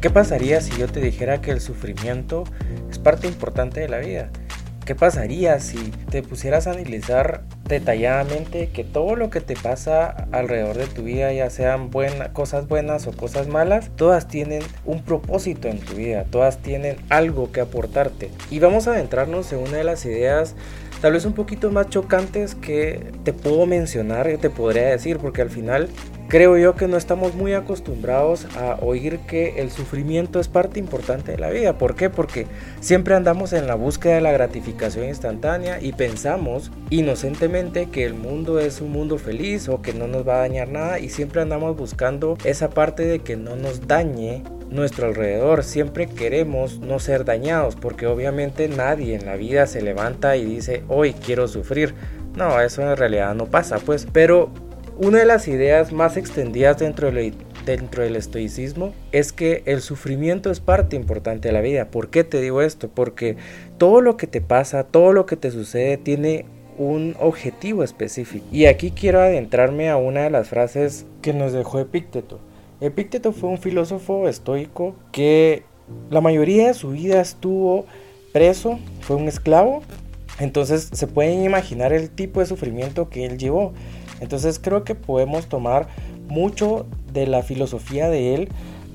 ¿Qué pasaría si yo te dijera que el sufrimiento es parte importante de la vida? ¿Qué pasaría si te pusieras a analizar detalladamente que todo lo que te pasa alrededor de tu vida, ya sean buenas, cosas buenas o cosas malas, todas tienen un propósito en tu vida, todas tienen algo que aportarte? Y vamos a adentrarnos en una de las ideas tal vez un poquito más chocantes que te puedo mencionar y te podría decir, porque al final Creo yo que no estamos muy acostumbrados a oír que el sufrimiento es parte importante de la vida. ¿Por qué? Porque siempre andamos en la búsqueda de la gratificación instantánea y pensamos inocentemente que el mundo es un mundo feliz o que no nos va a dañar nada y siempre andamos buscando esa parte de que no nos dañe nuestro alrededor. Siempre queremos no ser dañados porque obviamente nadie en la vida se levanta y dice hoy quiero sufrir. No, eso en realidad no pasa, pues. Pero una de las ideas más extendidas dentro del, dentro del estoicismo es que el sufrimiento es parte importante de la vida. ¿Por qué te digo esto? Porque todo lo que te pasa, todo lo que te sucede tiene un objetivo específico. Y aquí quiero adentrarme a una de las frases que nos dejó Epícteto. Epícteto fue un filósofo estoico que la mayoría de su vida estuvo preso, fue un esclavo. Entonces se pueden imaginar el tipo de sufrimiento que él llevó. Entonces creo que podemos tomar mucho de la filosofía de él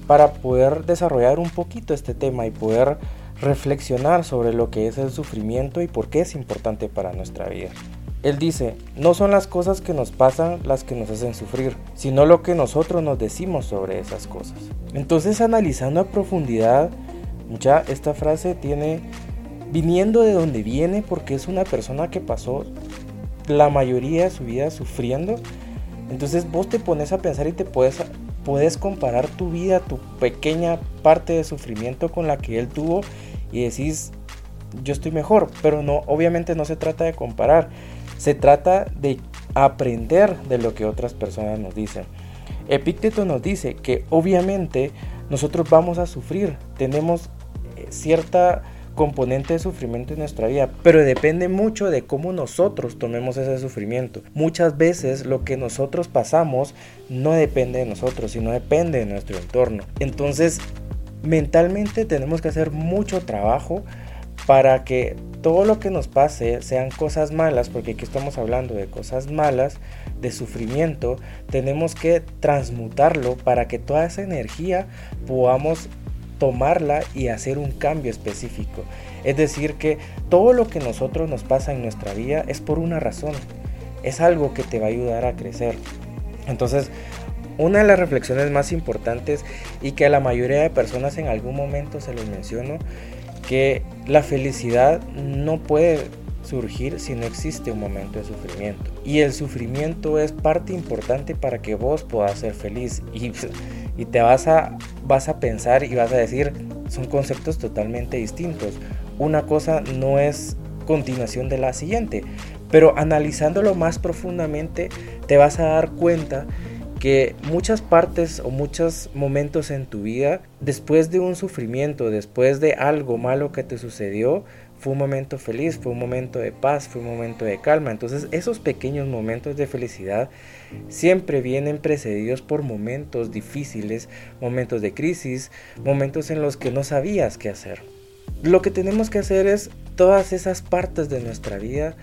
para poder desarrollar un poquito este tema y poder reflexionar sobre lo que es el sufrimiento y por qué es importante para nuestra vida. Él dice, no son las cosas que nos pasan las que nos hacen sufrir, sino lo que nosotros nos decimos sobre esas cosas. Entonces analizando a profundidad, ya esta frase tiene, viniendo de donde viene, porque es una persona que pasó la mayoría de su vida sufriendo. Entonces vos te pones a pensar y te puedes, puedes comparar tu vida, tu pequeña parte de sufrimiento con la que él tuvo y decís, yo estoy mejor. Pero no, obviamente no se trata de comparar, se trata de aprender de lo que otras personas nos dicen. Epícteto nos dice que obviamente nosotros vamos a sufrir, tenemos eh, cierta componente de sufrimiento en nuestra vida, pero depende mucho de cómo nosotros tomemos ese sufrimiento. Muchas veces lo que nosotros pasamos no depende de nosotros, sino depende de nuestro entorno. Entonces, mentalmente tenemos que hacer mucho trabajo para que todo lo que nos pase sean cosas malas, porque aquí estamos hablando de cosas malas, de sufrimiento, tenemos que transmutarlo para que toda esa energía podamos tomarla y hacer un cambio específico. Es decir, que todo lo que nosotros nos pasa en nuestra vida es por una razón. Es algo que te va a ayudar a crecer. Entonces, una de las reflexiones más importantes y que a la mayoría de personas en algún momento se los menciono, que la felicidad no puede surgir si no existe un momento de sufrimiento. Y el sufrimiento es parte importante para que vos puedas ser feliz. Y y te vas a, vas a pensar y vas a decir, son conceptos totalmente distintos. Una cosa no es continuación de la siguiente, pero analizándolo más profundamente te vas a dar cuenta que muchas partes o muchos momentos en tu vida, después de un sufrimiento, después de algo malo que te sucedió, fue un momento feliz, fue un momento de paz, fue un momento de calma. Entonces esos pequeños momentos de felicidad siempre vienen precedidos por momentos difíciles, momentos de crisis, momentos en los que no sabías qué hacer. Lo que tenemos que hacer es todas esas partes de nuestra vida,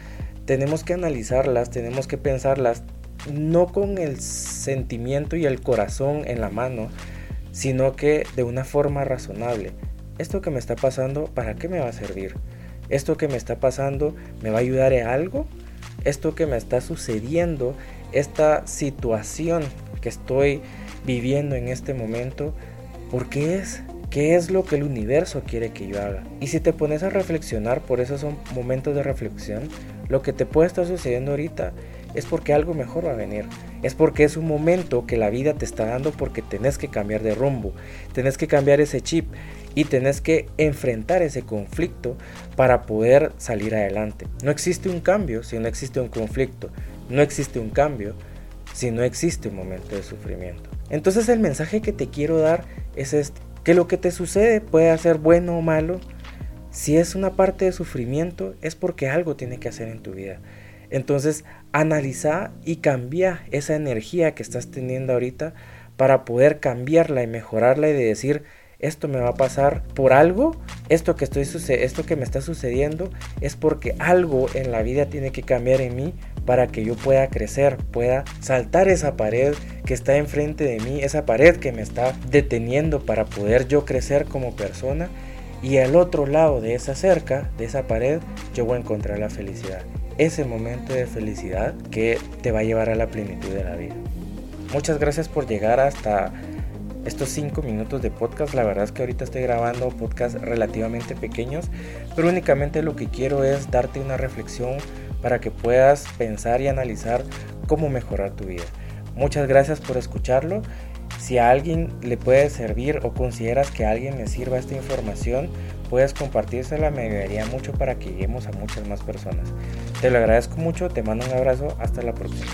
tenemos que analizarlas, tenemos que pensarlas, no con el sentimiento y el corazón en la mano, sino que de una forma razonable. Esto que me está pasando, ¿para qué me va a servir? esto que me está pasando me va a ayudar en algo, esto que me está sucediendo, esta situación que estoy viviendo en este momento, ¿por qué es? ¿Qué es lo que el universo quiere que yo haga? Y si te pones a reflexionar, por eso son momentos de reflexión, lo que te puede estar sucediendo ahorita es porque algo mejor va a venir. Es porque es un momento que la vida te está dando porque tenés que cambiar de rumbo, tenés que cambiar ese chip y tenés que enfrentar ese conflicto para poder salir adelante. No existe un cambio si no existe un conflicto. No existe un cambio si no existe un momento de sufrimiento. Entonces el mensaje que te quiero dar es este, que lo que te sucede puede ser bueno o malo. Si es una parte de sufrimiento es porque algo tiene que hacer en tu vida. Entonces analiza y cambia esa energía que estás teniendo ahorita para poder cambiarla y mejorarla y de decir, esto me va a pasar por algo, esto que, estoy, esto que me está sucediendo es porque algo en la vida tiene que cambiar en mí para que yo pueda crecer, pueda saltar esa pared que está enfrente de mí, esa pared que me está deteniendo para poder yo crecer como persona. Y al otro lado de esa cerca, de esa pared, yo voy a encontrar la felicidad. Ese momento de felicidad que te va a llevar a la plenitud de la vida. Muchas gracias por llegar hasta estos 5 minutos de podcast. La verdad es que ahorita estoy grabando podcasts relativamente pequeños, pero únicamente lo que quiero es darte una reflexión para que puedas pensar y analizar cómo mejorar tu vida. Muchas gracias por escucharlo. Si a alguien le puede servir o consideras que a alguien le sirva esta información, puedes compartírsela, me ayudaría mucho para que lleguemos a muchas más personas. Te lo agradezco mucho, te mando un abrazo, hasta la próxima.